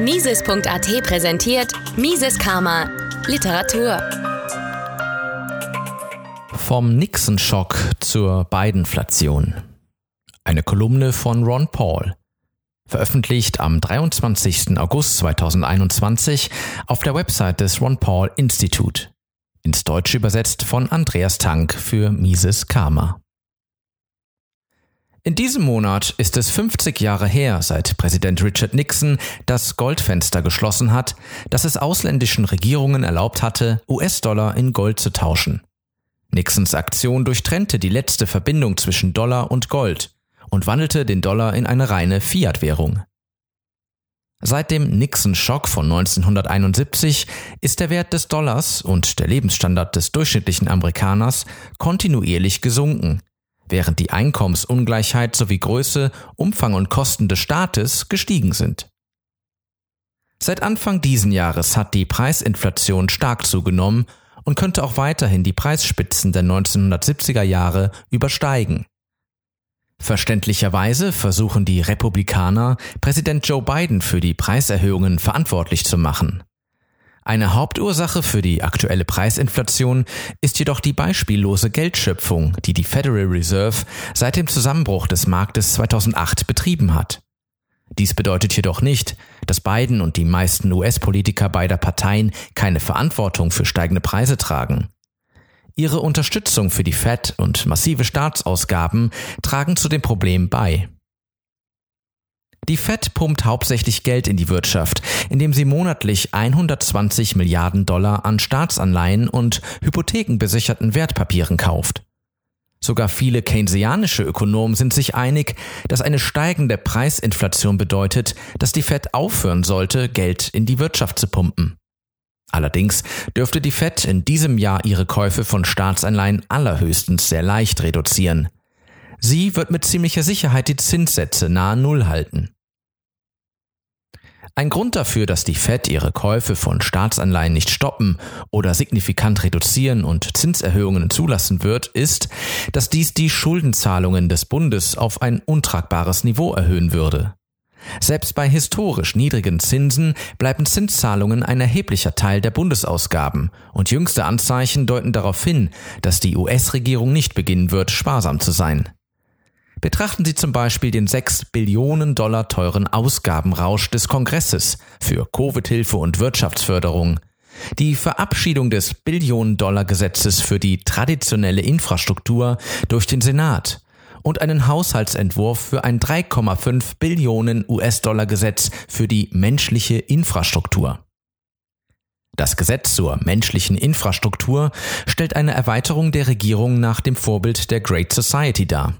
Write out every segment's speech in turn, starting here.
Mises.at präsentiert Mises Karma Literatur. Vom Nixon-Schock zur Bidenflation. Eine Kolumne von Ron Paul. Veröffentlicht am 23. August 2021 auf der Website des Ron Paul Institute. Ins Deutsche übersetzt von Andreas Tank für Mises Karma. In diesem Monat ist es 50 Jahre her, seit Präsident Richard Nixon das Goldfenster geschlossen hat, das es ausländischen Regierungen erlaubt hatte, US-Dollar in Gold zu tauschen. Nixons Aktion durchtrennte die letzte Verbindung zwischen Dollar und Gold und wandelte den Dollar in eine reine Fiat-Währung. Seit dem Nixon-Schock von 1971 ist der Wert des Dollars und der Lebensstandard des durchschnittlichen Amerikaners kontinuierlich gesunken während die Einkommensungleichheit sowie Größe, Umfang und Kosten des Staates gestiegen sind. Seit Anfang diesen Jahres hat die Preisinflation stark zugenommen und könnte auch weiterhin die Preisspitzen der 1970er Jahre übersteigen. Verständlicherweise versuchen die Republikaner, Präsident Joe Biden für die Preiserhöhungen verantwortlich zu machen. Eine Hauptursache für die aktuelle Preisinflation ist jedoch die beispiellose Geldschöpfung, die die Federal Reserve seit dem Zusammenbruch des Marktes 2008 betrieben hat. Dies bedeutet jedoch nicht, dass Biden und die meisten US-Politiker beider Parteien keine Verantwortung für steigende Preise tragen. Ihre Unterstützung für die Fed und massive Staatsausgaben tragen zu dem Problem bei. Die Fed pumpt hauptsächlich Geld in die Wirtschaft, indem sie monatlich 120 Milliarden Dollar an Staatsanleihen und hypothekenbesicherten Wertpapieren kauft. Sogar viele keynesianische Ökonomen sind sich einig, dass eine steigende Preisinflation bedeutet, dass die Fed aufhören sollte, Geld in die Wirtschaft zu pumpen. Allerdings dürfte die Fed in diesem Jahr ihre Käufe von Staatsanleihen allerhöchstens sehr leicht reduzieren. Sie wird mit ziemlicher Sicherheit die Zinssätze nahe Null halten. Ein Grund dafür, dass die Fed ihre Käufe von Staatsanleihen nicht stoppen oder signifikant reduzieren und Zinserhöhungen zulassen wird, ist, dass dies die Schuldenzahlungen des Bundes auf ein untragbares Niveau erhöhen würde. Selbst bei historisch niedrigen Zinsen bleiben Zinszahlungen ein erheblicher Teil der Bundesausgaben, und jüngste Anzeichen deuten darauf hin, dass die US-Regierung nicht beginnen wird, sparsam zu sein. Betrachten Sie zum Beispiel den 6 Billionen Dollar teuren Ausgabenrausch des Kongresses für Covid-Hilfe und Wirtschaftsförderung, die Verabschiedung des Billionen-Dollar-Gesetzes für die traditionelle Infrastruktur durch den Senat und einen Haushaltsentwurf für ein 3,5 Billionen US-Dollar-Gesetz für die menschliche Infrastruktur. Das Gesetz zur menschlichen Infrastruktur stellt eine Erweiterung der Regierung nach dem Vorbild der Great Society dar.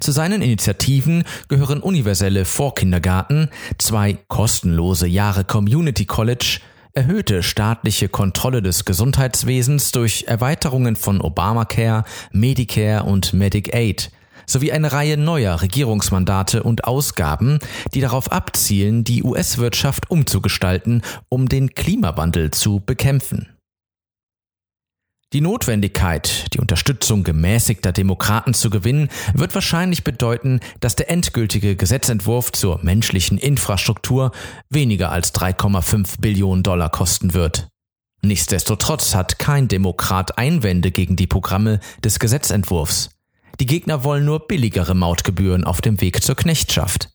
Zu seinen Initiativen gehören universelle Vorkindergarten, zwei kostenlose Jahre Community College, erhöhte staatliche Kontrolle des Gesundheitswesens durch Erweiterungen von Obamacare, Medicare und Medicaid sowie eine Reihe neuer Regierungsmandate und Ausgaben, die darauf abzielen, die US-Wirtschaft umzugestalten, um den Klimawandel zu bekämpfen. Die Notwendigkeit, die Unterstützung gemäßigter Demokraten zu gewinnen, wird wahrscheinlich bedeuten, dass der endgültige Gesetzentwurf zur menschlichen Infrastruktur weniger als 3,5 Billionen Dollar kosten wird. Nichtsdestotrotz hat kein Demokrat Einwände gegen die Programme des Gesetzentwurfs. Die Gegner wollen nur billigere Mautgebühren auf dem Weg zur Knechtschaft.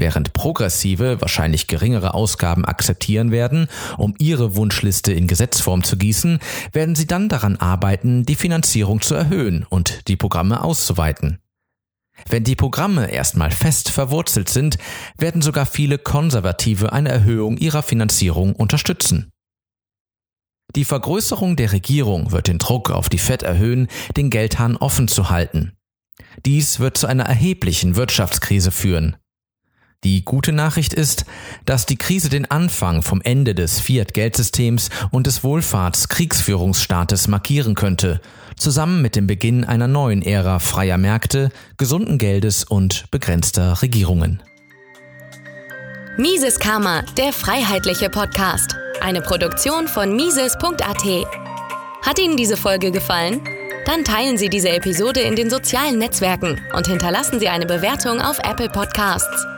Während Progressive wahrscheinlich geringere Ausgaben akzeptieren werden, um ihre Wunschliste in Gesetzform zu gießen, werden sie dann daran arbeiten, die Finanzierung zu erhöhen und die Programme auszuweiten. Wenn die Programme erstmal fest verwurzelt sind, werden sogar viele Konservative eine Erhöhung ihrer Finanzierung unterstützen. Die Vergrößerung der Regierung wird den Druck auf die Fed erhöhen, den Geldhahn offen zu halten. Dies wird zu einer erheblichen Wirtschaftskrise führen. Die gute Nachricht ist, dass die Krise den Anfang vom Ende des Fiat-Geldsystems und des Wohlfahrts-Kriegsführungsstaates markieren könnte, zusammen mit dem Beginn einer neuen Ära freier Märkte, gesunden Geldes und begrenzter Regierungen. Mises Karma, der freiheitliche Podcast. Eine Produktion von Mises.at. Hat Ihnen diese Folge gefallen? Dann teilen Sie diese Episode in den sozialen Netzwerken und hinterlassen Sie eine Bewertung auf Apple Podcasts.